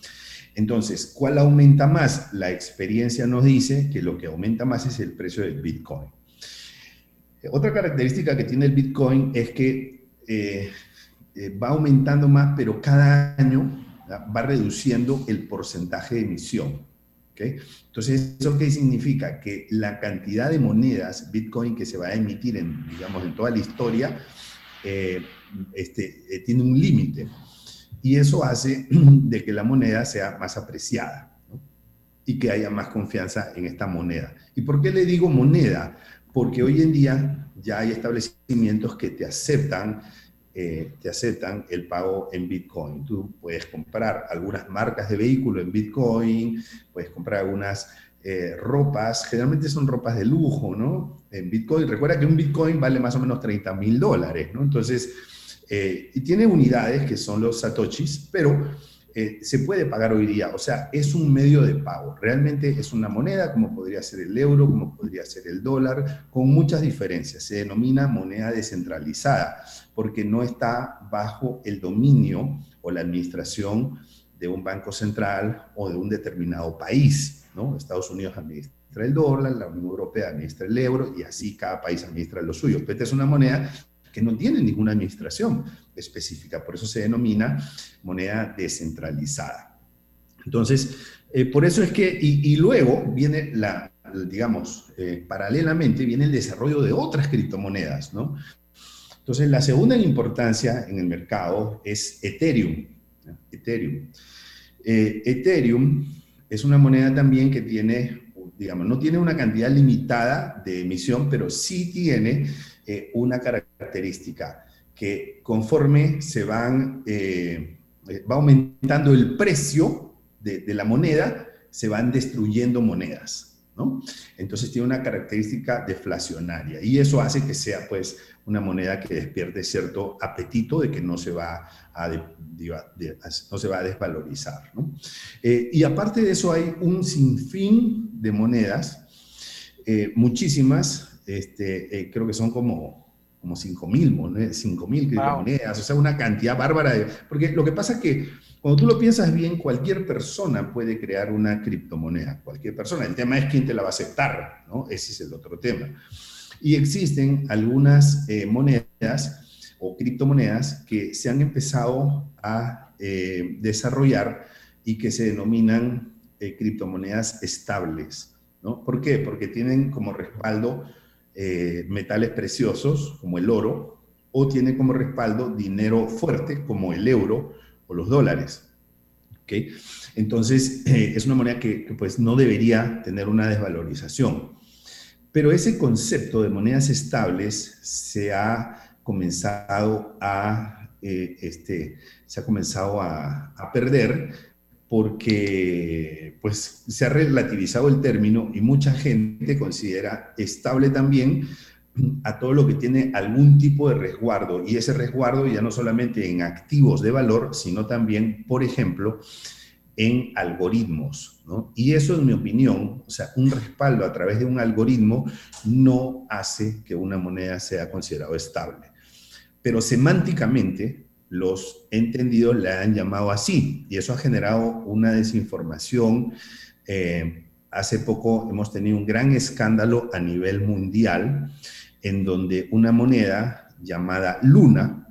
Entonces, ¿cuál aumenta más? La experiencia nos dice que lo que aumenta más es el precio del Bitcoin. Otra característica que tiene el Bitcoin es que eh, eh, va aumentando más, pero cada año va reduciendo el porcentaje de emisión. Entonces, ¿eso qué significa? Que la cantidad de monedas Bitcoin que se va a emitir en, digamos, en toda la historia eh, este, tiene un límite y eso hace de que la moneda sea más apreciada y que haya más confianza en esta moneda. ¿Y por qué le digo moneda? Porque hoy en día ya hay establecimientos que te aceptan, eh, te aceptan el pago en Bitcoin. Tú puedes comprar algunas marcas de vehículo en Bitcoin, puedes comprar algunas eh, ropas, generalmente son ropas de lujo, ¿no? En Bitcoin. Recuerda que un Bitcoin vale más o menos 30 mil dólares, ¿no? Entonces, eh, y tiene unidades que son los satoshis, pero eh, se puede pagar hoy día. O sea, es un medio de pago. Realmente es una moneda como podría ser el euro, como podría ser el dólar, con muchas diferencias. Se denomina moneda descentralizada porque no está bajo el dominio o la administración de un banco central o de un determinado país. ¿no? Estados Unidos administra el dólar, la Unión Europea administra el euro y así cada país administra lo suyo. Esta es una moneda que no tiene ninguna administración específica, por eso se denomina moneda descentralizada. Entonces, eh, por eso es que, y, luego viene la, digamos, eh, paralelamente viene el desarrollo de otras criptomonedas, ¿no? Entonces, la segunda en importancia en el mercado es Ethereum. Ethereum. Eh, Ethereum es una moneda también que tiene, digamos, no tiene una cantidad limitada de emisión, pero sí tiene eh, una característica, que conforme se van, eh, va aumentando el precio de, la moneda, se van destruyendo monedas, ¿no? Entonces tiene una característica deflacionaria y eso hace que sea pues una moneda que despierte cierto apetito de que no se va a, no se va a desvalorizar, ¿no? Eh, y aparte de eso hay un sinfín de monedas, muchísimas, este, eh, creo que son como, como 5 mil monedas, criptomonedas, o sea, una cantidad bárbara. De, porque lo que pasa es que cuando tú lo piensas bien, cualquier persona puede crear una criptomoneda, cualquier persona. El tema es quién te la va a aceptar, ¿no? Ese es el otro tema. Y existen algunas eh, monedas o criptomonedas que se han empezado a eh, desarrollar y que se denominan criptomonedas estables. ¿no? ¿Por qué? Porque tienen como respaldo eh, metales preciosos como el oro o tiene como respaldo dinero fuerte como el euro o los dólares. Entonces, eh, es una moneda que, pues no debería tener una desvalorización. Pero ese concepto de monedas estables se ha comenzado a, eh, este, se ha comenzado a perder porque pues se ha relativizado el término y mucha gente considera estable también a todo lo que tiene algún tipo de resguardo y ese resguardo ya no solamente en activos de valor, sino también, por ejemplo, en algoritmos. Y eso, en mi opinión, o sea, un respaldo a través de un algoritmo no hace que una moneda sea considerado estable. Pero semánticamente, los entendidos le han llamado así y eso ha generado una desinformación. Eh, hace poco hemos tenido un gran escándalo a nivel mundial en donde una moneda llamada Luna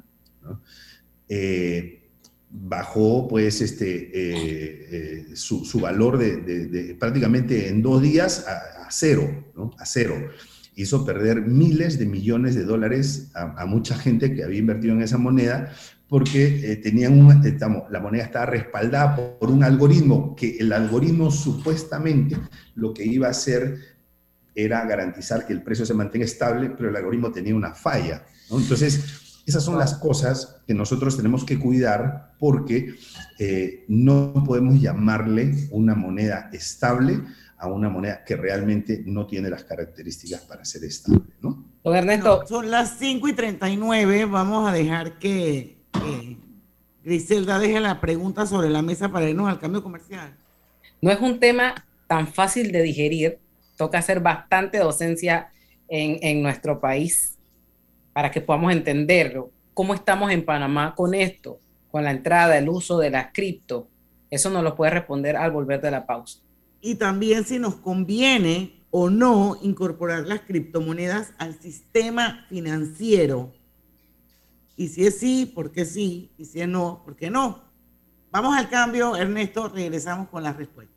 eh, bajó pues este, eh, su, valor de, prácticamente en dos días a, cero, a cero. Hizo perder miles de millones de dólares a, mucha gente que había invertido en esa moneda porque eh, tenían un, estamos, la moneda estaba respaldada por un algoritmo que el algoritmo supuestamente lo que iba a hacer era garantizar que el precio se mantenga estable, pero el algoritmo tenía una falla. Entonces, esas son las cosas que nosotros tenemos que cuidar porque eh, no podemos llamarle una moneda estable a una moneda que realmente no tiene las características para ser estable, ¿no? Don Ernesto. son las 5 y 39. Vamos a dejar que, que Griselda deje la pregunta sobre la mesa para irnos al cambio comercial. No es un tema tan fácil de digerir. Toca hacer bastante docencia en, en nuestro país para que podamos entenderlo. ¿Cómo estamos en Panamá con esto? Con la entrada, el uso de las cripto. Eso nos lo puede responder al volver de la pausa. Y también si nos conviene o no incorporar las criptomonedas al sistema financiero. Y si es sí, ¿por qué sí? Y si es no, ¿por qué no? Vamos al cambio, Ernesto, regresamos con las respuestas.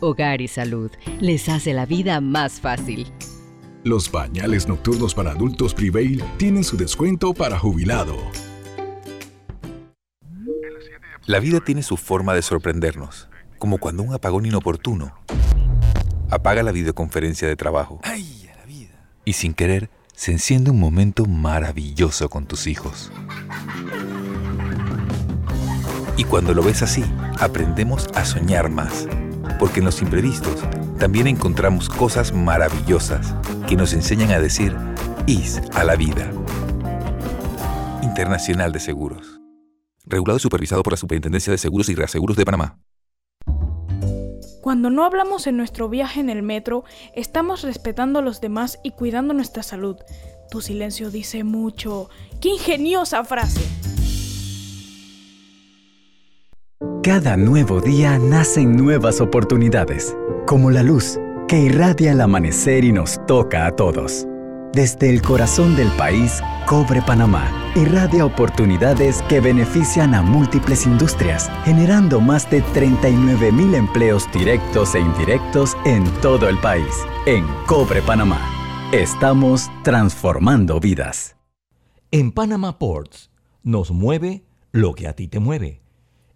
Hogar y Salud les hace la vida más fácil. Los pañales nocturnos para adultos Prevail tienen su descuento para jubilado. La vida tiene su forma de sorprendernos, como cuando un apagón inoportuno apaga la videoconferencia de trabajo. Y sin querer, se enciende un momento maravilloso con tus hijos. Y cuando lo ves así, aprendemos a soñar más, porque en los imprevistos también encontramos cosas maravillosas que nos enseñan a decir IS a la vida. Internacional de Seguros. Regulado y supervisado por la Superintendencia de Seguros y Reaseguros de Panamá. Cuando no hablamos en nuestro viaje en el metro, estamos respetando a los demás y cuidando nuestra salud. Tu silencio dice mucho. ¡Qué ingeniosa frase! Cada nuevo día nacen nuevas oportunidades, como la luz que irradia el amanecer y nos toca a todos. Desde el corazón del país, Cobre Panamá irradia oportunidades que benefician a múltiples industrias, generando más de 39 mil empleos directos e indirectos en todo el país. En Cobre Panamá, estamos transformando vidas. En Panama Ports nos mueve lo que a ti te mueve.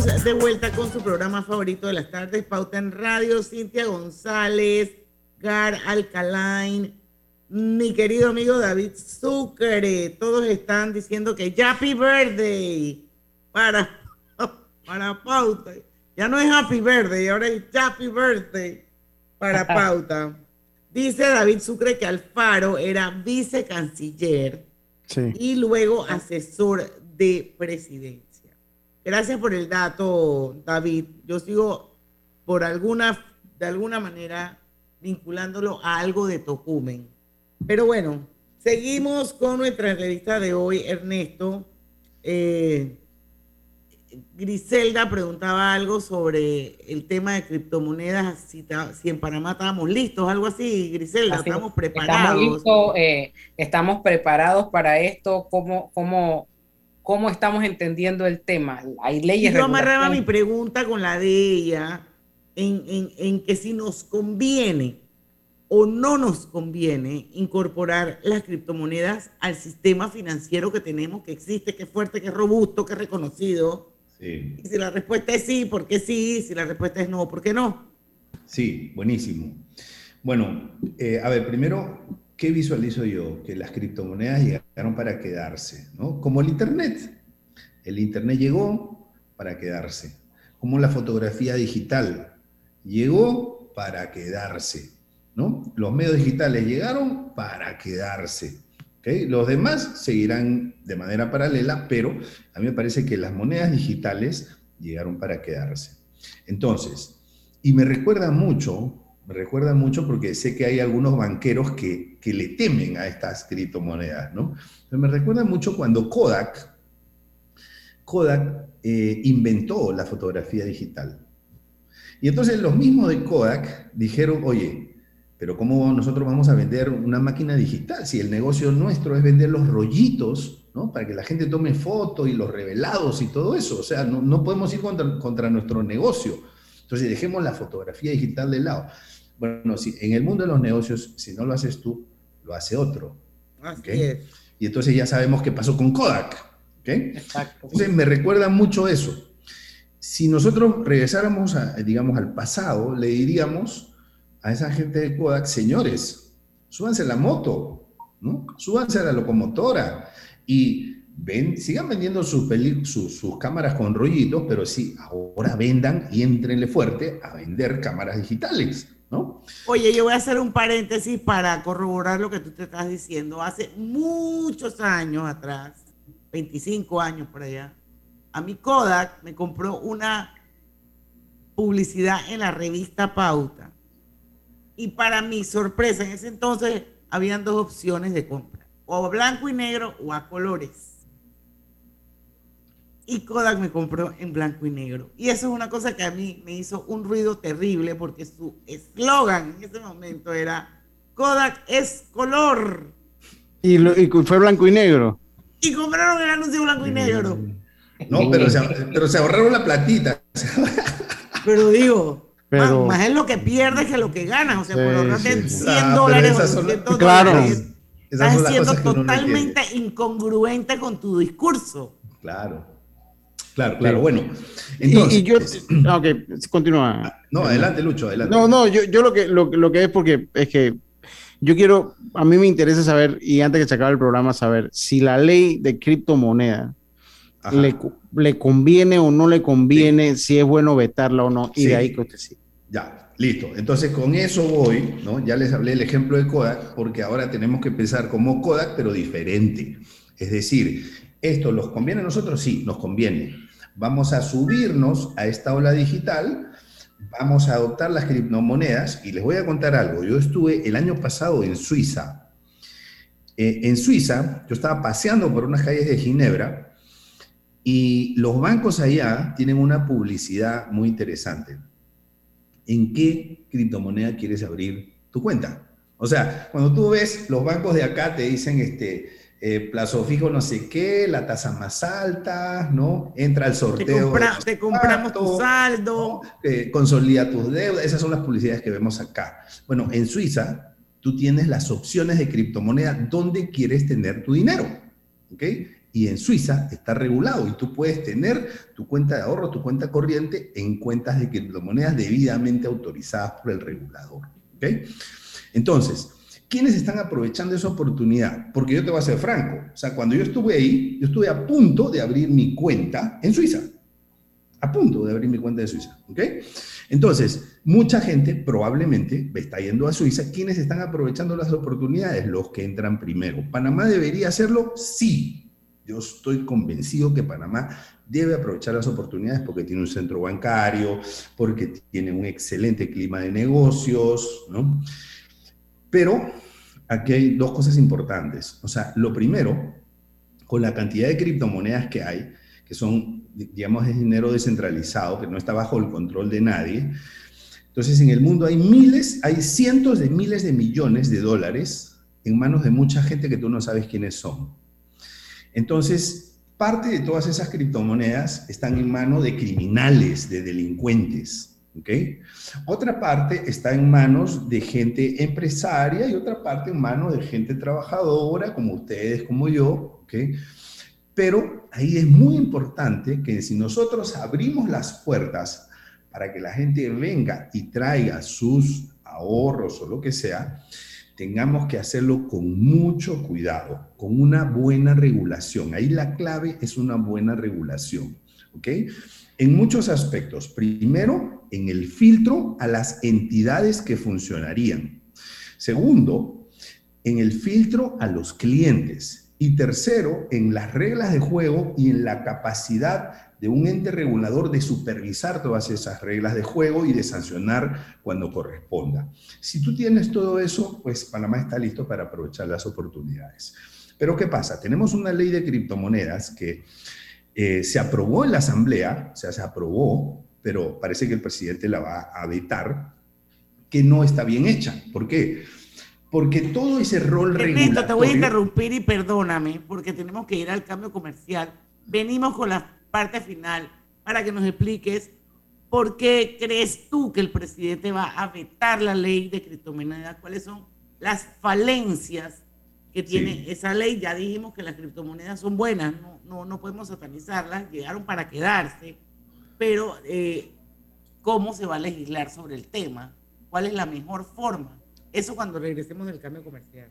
Estamos de vuelta con su programa favorito de las tardes, Pauta en Radio, Cintia González, Gar Alcalain, mi querido amigo David Sucre. Todos están diciendo que Happy Birthday para, para Pauta. Ya no es Happy Birthday, ahora es Happy Birthday para Pauta. Dice David Sucre que Alfaro era vicecanciller y luego asesor de presidencia. Gracias por el dato, David. Yo sigo por alguna, de alguna manera vinculándolo a algo de Tocumen. Pero bueno, seguimos con nuestra entrevista de hoy, Ernesto. Eh, Griselda preguntaba algo sobre el tema de criptomonedas, si, en Panamá estábamos listos, algo así, Griselda, Así, estamos Estamos, preparados. listos, eh, estamos preparados para esto, ¿cómo, cómo, cómo estamos entendiendo el tema? Hay Y leyes. yo amarraba mi pregunta con la de ella en, en- en que si nos conviene o no nos conviene incorporar las criptomonedas al sistema financiero que tenemos, que existe, que es fuerte, que es robusto, que es reconocido. Sí. Y si la respuesta es sí, ¿por qué sí? Si la respuesta es no, ¿por qué no? Sí, buenísimo. Bueno, eh, a ver, primero, ¿qué visualizo yo? Que las criptomonedas llegaron para quedarse, ¿no? Como el Internet. El Internet llegó para quedarse. Como la fotografía digital llegó para quedarse, ¿no? Los medios digitales llegaron para quedarse. Los demás seguirán de manera paralela, pero a mí me parece que las monedas digitales llegaron para quedarse. Entonces, y me recuerda mucho, me recuerda mucho porque sé que hay algunos banqueros que, que le temen a estas criptomonedas, ¿no? Pero me recuerda mucho cuando Kodak, Kodak eh, inventó la fotografía digital. Y entonces los mismos de Kodak dijeron, oye, pero ¿cómo nosotros vamos a vender una máquina digital si el negocio nuestro es vender los rollitos, ¿no? Para que la gente tome fotos y los revelados y todo eso. O sea, no, no podemos ir contra, contra nuestro negocio. Entonces dejemos la fotografía digital de lado. Bueno, si, en el mundo de los negocios, si no lo haces tú, lo hace otro. Así ¿ok? es. Y entonces ya sabemos qué pasó con Kodak. Exacto. Entonces me recuerda mucho eso. Si nosotros regresáramos, a, digamos, al pasado, le diríamos a esa gente de Kodak, señores, súbanse a la moto, ¿no? Súbanse a la locomotora y ven, sigan vendiendo sus, sus cámaras con rollitos, pero sí, ahora vendan y entrenle fuerte a vender cámaras digitales, ¿no? Oye, yo voy a hacer un paréntesis para corroborar lo que tú te estás diciendo. Hace muchos años atrás, 25 años por allá, a mi Kodak me compró una publicidad en la revista Pauta. Y para mi sorpresa, en ese entonces habían dos opciones de compra, o a blanco y negro o a colores. Y Kodak me compró en blanco y negro. Y eso es una cosa que a mí me hizo un ruido terrible porque su eslogan en ese momento era Kodak es color. Y, lo- y fue blanco y negro. Y compraron el anuncio blanco y negro. No, pero se, pero se ahorraron la platita. Pero digo, Pero- más, más es lo que pierdes que lo que ganas. O sea, Sí, por ahorrarte sí, sí. 100 Ah, dólares o esas son- 200 Claro. dólares, estás siendo uno no totalmente incongruente con tu discurso. Claro. Claro, claro. Sí. Bueno, Y- entonces. y, yo, ah, ok, continúa. No, adelante, Lucho, adelante. No, no, yo, yo lo que lo, lo que es porque es que yo quiero, a mí me interesa saber, y antes que se acabe el programa, saber si la ley de criptomoneda le, le conviene o no le conviene, si es bueno vetarla o no, y Sí. de ahí que usted sí. Ya, listo. Entonces con eso voy, ¿no? Ya les hablé el ejemplo de Kodak, porque ahora tenemos que pensar como Kodak, pero diferente. Es decir, ¿esto los conviene a nosotros? Sí, nos conviene. Vamos a subirnos a esta ola digital, vamos a adoptar las criptomonedas y les voy a contar algo. Yo estuve el año pasado en Suiza. Eh, en Suiza, yo estaba paseando por unas calles de Ginebra y los bancos allá tienen una publicidad muy interesante. ¿En qué criptomoneda quieres abrir tu cuenta? O sea, cuando tú ves los bancos de acá te dicen este eh, plazo fijo no sé qué, la tasa más alta, ¿no? Entra al Te, sorteo. compra- de te compramos tu saldo. eh, consolida tus deudas, esas son las publicidades que vemos acá. Bueno, en Suiza tú tienes las opciones de criptomoneda donde quieres tener tu dinero, ¿ok? Y en Suiza está regulado y tú puedes tener tu cuenta de ahorro, tu cuenta corriente en cuentas de criptomonedas debidamente autorizadas por el regulador, ¿ok? Entonces, ¿quiénes están aprovechando esa oportunidad? Porque yo te voy a ser franco, o sea, cuando yo estuve ahí, yo estuve a punto de abrir mi cuenta en Suiza a punto de abrir mi cuenta de Suiza, ¿ok? Entonces, mucha gente probablemente está yendo a Suiza. ¿Quiénes están aprovechando las oportunidades? Los que entran primero. ¿Panamá debería hacerlo? Sí. Yo estoy convencido que Panamá debe aprovechar las oportunidades porque tiene un centro bancario, porque tiene un excelente clima de negocios, ¿no? Pero aquí hay dos cosas importantes. O sea, lo primero, con la cantidad de criptomonedas que hay, que son, digamos, dinero descentralizado, que no está bajo el control de nadie. Entonces, en el mundo hay miles, hay cientos de miles de millones de dólares en manos de mucha gente que tú no sabes quiénes son. Entonces, parte de todas esas criptomonedas están en manos de criminales, de delincuentes. Otra parte está en manos de gente empresaria y otra parte en manos de gente trabajadora, como ustedes, como yo. Pero ahí es muy importante que si nosotros abrimos las puertas para que la gente venga y traiga sus ahorros o lo que sea, tengamos que hacerlo con mucho cuidado, con una buena regulación. Ahí la clave es una buena regulación, ¿ok? En muchos aspectos. Primero, en el filtro a las entidades que funcionarían. Segundo, en el filtro a los clientes. Y tercero, en las reglas de juego y en la capacidad de un ente regulador de supervisar todas esas reglas de juego y de sancionar cuando corresponda. Si tú tienes todo eso, pues Panamá está listo para aprovechar las oportunidades. Pero ¿qué pasa? Tenemos una ley de criptomonedas que eh, se aprobó en la Asamblea, o sea, se aprobó, pero parece que el presidente la va a vetar, que no está bien hecha. ¿Por qué? Porque todo ese rol regulatorio... te voy a interrumpir y perdóname, porque tenemos que ir al cambio comercial. Venimos con la parte final para que nos expliques por qué crees tú que el presidente va a vetar la ley de criptomonedas, cuáles son las falencias que tiene esa ley. Ya dijimos que las criptomonedas son buenas, no, no, no podemos satanizarlas, llegaron para quedarse, pero eh, ¿cómo se va a legislar sobre el tema? ¿Cuál es la mejor forma? Eso cuando regresemos del cambio comercial.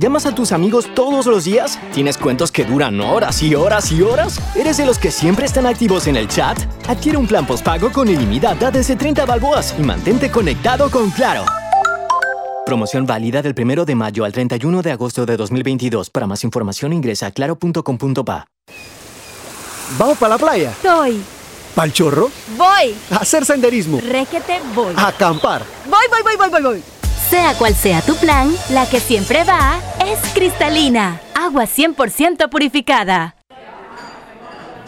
¿Llamas a tus amigos todos los días? ¿Tienes cuentos que duran horas y horas y horas? ¿Eres de los que siempre están activos en el chat? Adquiere un plan postpago con ilimitada desde 30 balboas y mantente conectado con Claro. Promoción válida del 1 de mayo al 31 de agosto de 2022. Para más información ingresa a claro.com.pa. ¿Vamos para la playa? Soy. ¿Pal chorro? Voy. A hacer senderismo. Réquete, voy. A acampar. Voy, voy, voy, voy, voy, voy. Sea cual sea tu plan, la que siempre va es cristalina, agua 100% purificada.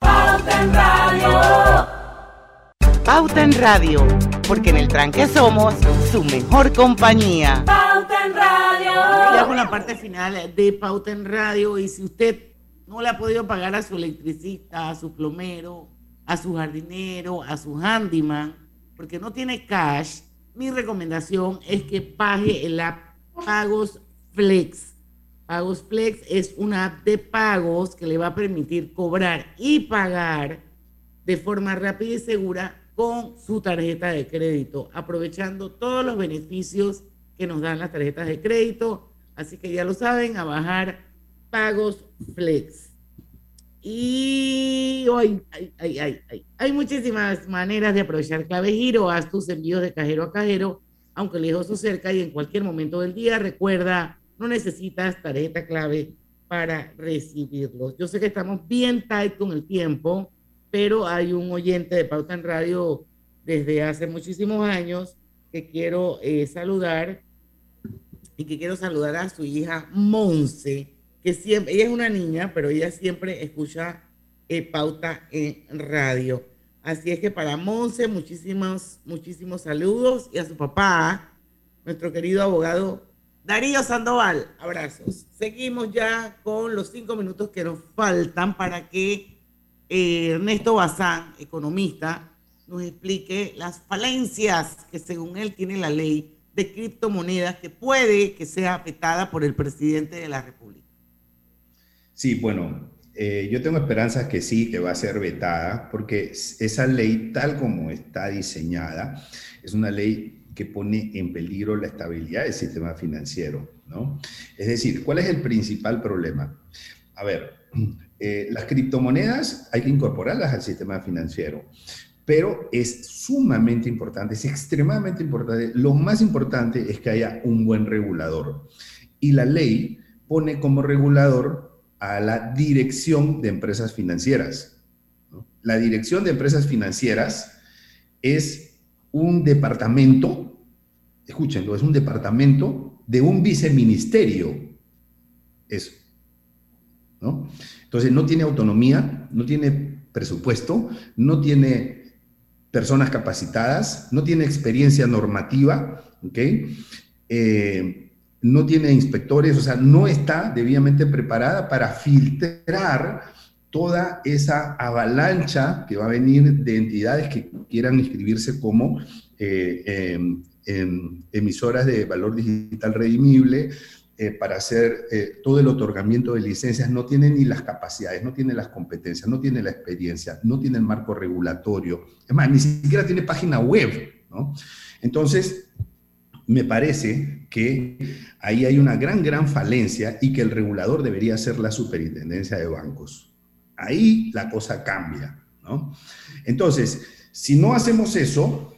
Pauta en Radio. Pauta en Radio, porque en el tranque somos su mejor compañía. Pauta en Radio. Ya con la parte final de Pauta en Radio y si usted no le ha podido pagar a su electricista, a su plomero, a su jardinero, a su handyman, porque no tiene cash, mi recomendación es que pague el app Pagos Flex. Pagos Flex es una app de pagos que le va a permitir cobrar y pagar de forma rápida y segura con su tarjeta de crédito, aprovechando todos los beneficios que nos dan las tarjetas de crédito. Así que ya lo saben, a bajar pagos flex. Y hay, hay, hay muchísimas maneras de aprovechar clave giro. Haz tus envíos de cajero a cajero, aunque lejos o cerca y en cualquier momento del día. Recuerda, no necesitas tarjeta clave para recibirlos. Yo sé que estamos bien tight con el tiempo, pero hay un oyente de Pauta en Radio desde hace muchísimos años que quiero eh, saludar y que quiero saludar a su hija Monse, que siempre, ella es una niña, pero ella siempre escucha eh, pauta en radio. Así es que para Monse, muchísimos, muchísimos saludos y a su papá, nuestro querido abogado Darío Sandoval. Abrazos. Seguimos ya con los cinco minutos que nos faltan para que eh, Ernesto Bazán, economista, nos explique las falencias que según él tiene la ley de criptomonedas que puede que sea afectada por el presidente de la República. Sí, bueno, eh, yo tengo esperanzas que sí, que va a ser vetada, porque esa ley, tal como está diseñada, es una ley que pone en peligro la estabilidad del sistema financiero, ¿no? Es decir, ¿cuál es el principal problema? A ver, eh, las criptomonedas hay que incorporarlas al sistema financiero, pero es sumamente importante, es extremadamente importante. Lo más importante es que haya un buen regulador. Y la ley pone como regulador a la dirección de empresas financieras. La dirección de empresas financieras es un departamento, escúchenlo, es un departamento de un viceministerio. Eso. ¿no? Entonces no tiene autonomía, no tiene presupuesto, no tiene personas capacitadas, no tiene experiencia normativa, ¿ok? Eh, no tiene inspectores, o sea, no está debidamente preparada para filtrar toda esa avalancha que va a venir de entidades que quieran inscribirse como eh, emisoras de valor digital redimible, eh, para hacer eh, todo el otorgamiento de licencias no tiene ni las capacidades, no tiene las competencias, no tiene la experiencia, no tiene el marco regulatorio. Es más, ni siquiera tiene página web. ¿no? Entonces, me parece que ahí hay una gran, gran falencia y que el regulador debería ser la superintendencia de bancos. Ahí la cosa cambia. ¿no? Entonces, si no hacemos eso,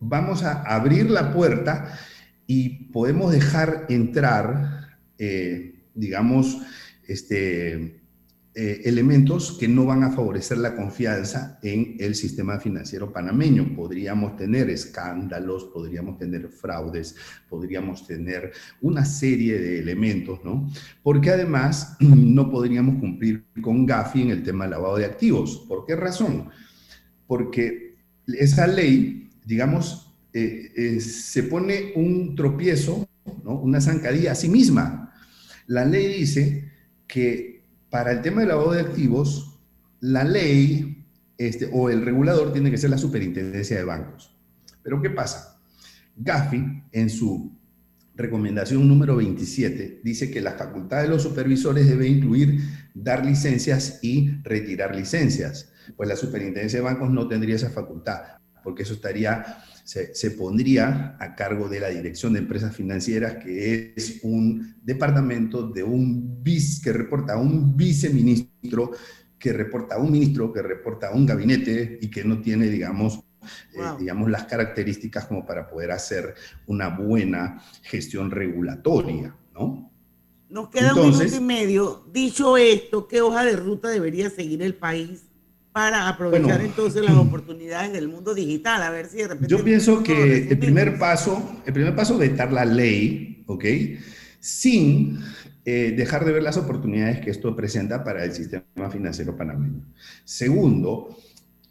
vamos a abrir la puerta y podemos dejar entrar, eh, digamos, este, eh, elementos que no van a favorecer la confianza en el sistema financiero panameño. Podríamos tener escándalos, podríamos tener fraudes, podríamos tener una serie de elementos, ¿no? Porque además no podríamos cumplir con Gafi en el tema del lavado de activos. ¿Por qué razón? Porque esa ley, digamos, eh, eh, se pone un tropiezo, ¿no? una zancadilla a sí misma. La ley dice que para el tema del lavado de activos, la ley este, o el regulador tiene que ser la superintendencia de bancos. Pero ¿qué pasa? Gafi, en su recomendación número 27, dice que la facultad de los supervisores debe incluir dar licencias y retirar licencias. Pues la superintendencia de bancos no tendría esa facultad, porque eso estaría se, pondría a cargo de la Dirección de Empresas Financieras, que es un departamento de un vice, que reporta a un viceministro, que reporta a un ministro, que reporta a un gabinete y que no tiene, digamos, eh, digamos, las características como para poder hacer una buena gestión regulatoria, ¿no? Nos queda un minuto y medio. Dicho esto, ¿qué hoja de ruta debería seguir el país para aprovechar entonces las oportunidades del mundo digital, a ver si de repente... Yo pienso que el primer paso, el primer paso es vetar la ley, ¿ok? Sin eh, dejar de ver las oportunidades que esto presenta para el sistema financiero panameño. Segundo,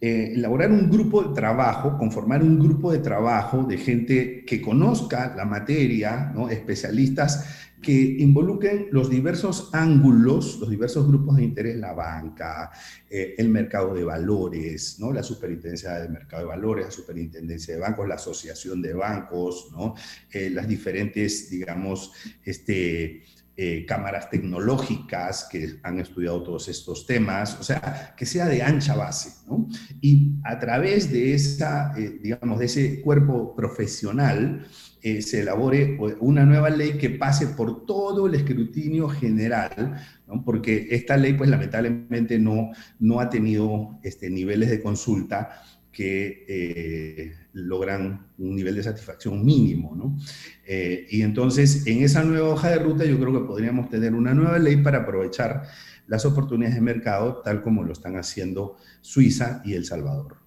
eh, elaborar un grupo de trabajo, conformar un grupo de trabajo de gente que conozca la materia, ¿no? especialistas que involucren los diversos ángulos, los diversos grupos de interés, la banca, eh, el mercado de valores, ¿no? la superintendencia del mercado de valores, la superintendencia de bancos, la asociación de bancos, ¿no? Eh, las diferentes, digamos, este, eh, cámaras tecnológicas que han estudiado todos estos temas, o sea, que sea de ancha base, ¿no? Y a través de esa, digamos, de ese cuerpo profesional, eh, se elabore una nueva ley que pase por todo el escrutinio general, ¿no? porque esta ley, pues lamentablemente no, no ha tenido este, niveles de consulta que eh, logran un nivel de satisfacción mínimo, ¿no? Eh, y entonces, en esa nueva hoja de ruta, yo creo que podríamos tener una nueva ley para aprovechar las oportunidades de mercado, tal como lo están haciendo Suiza y El Salvador.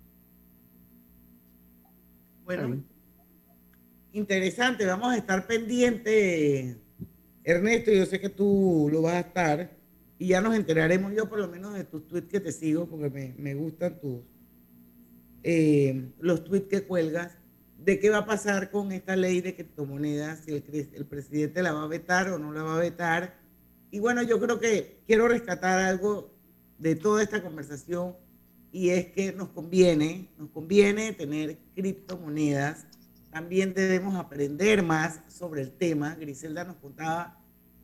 Bueno, interesante, vamos a estar pendientes, Ernesto, yo sé que tú lo vas a estar, y ya nos enteraremos yo por lo menos de tus tweets que te sigo, porque me, me gustan tus, eh, los tweets que cuelgas, de qué va a pasar con esta ley de criptomonedas, si el, el presidente la va a vetar o no la va a vetar. Y bueno, yo creo que quiero rescatar algo de toda esta conversación y es que nos conviene, nos conviene tener criptomonedas también debemos aprender más sobre el tema. Griselda nos contaba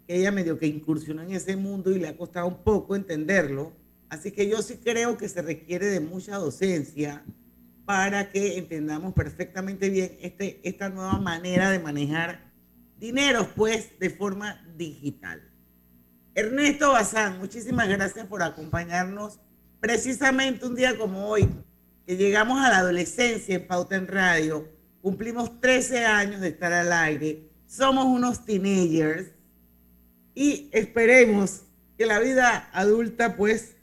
que ella medio que incursionó en ese mundo y le ha costado un poco entenderlo. Así que yo sí creo que se requiere de mucha docencia para que entendamos perfectamente bien este, esta nueva manera de manejar dinero, pues, de forma digital. Ernesto Bazán, muchísimas gracias por acompañarnos precisamente un día como hoy, que llegamos a la adolescencia en Pauta en Radio cumplimos 13 años de estar al aire, somos unos teenagers y esperemos que la vida adulta pues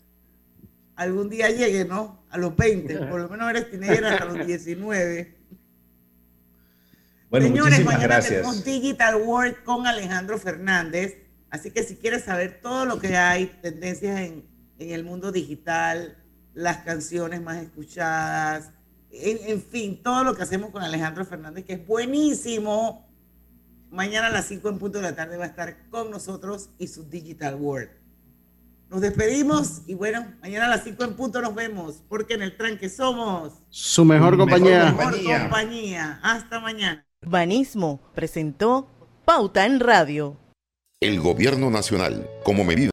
algún día llegue, ¿no? A los 20, por lo menos eres teenager hasta los 19. Bueno, Señores, muchísimas mañana gracias. tenemos Digital World con Alejandro Fernández, así que si quieres saber todo lo que hay, tendencias en, en el mundo digital, las canciones más escuchadas, en, en, fin, todo lo que hacemos con Alejandro Fernández, que es buenísimo. Mañana a las 5 en punto de la tarde va a estar con nosotros y su Digital World. Nos despedimos y bueno, mañana a las 5 en punto nos vemos, porque en el tranque somos Su mejor compañía. mejor compañía. Hasta mañana. Banismo presentó Pauta en Radio. El Gobierno Nacional, como medida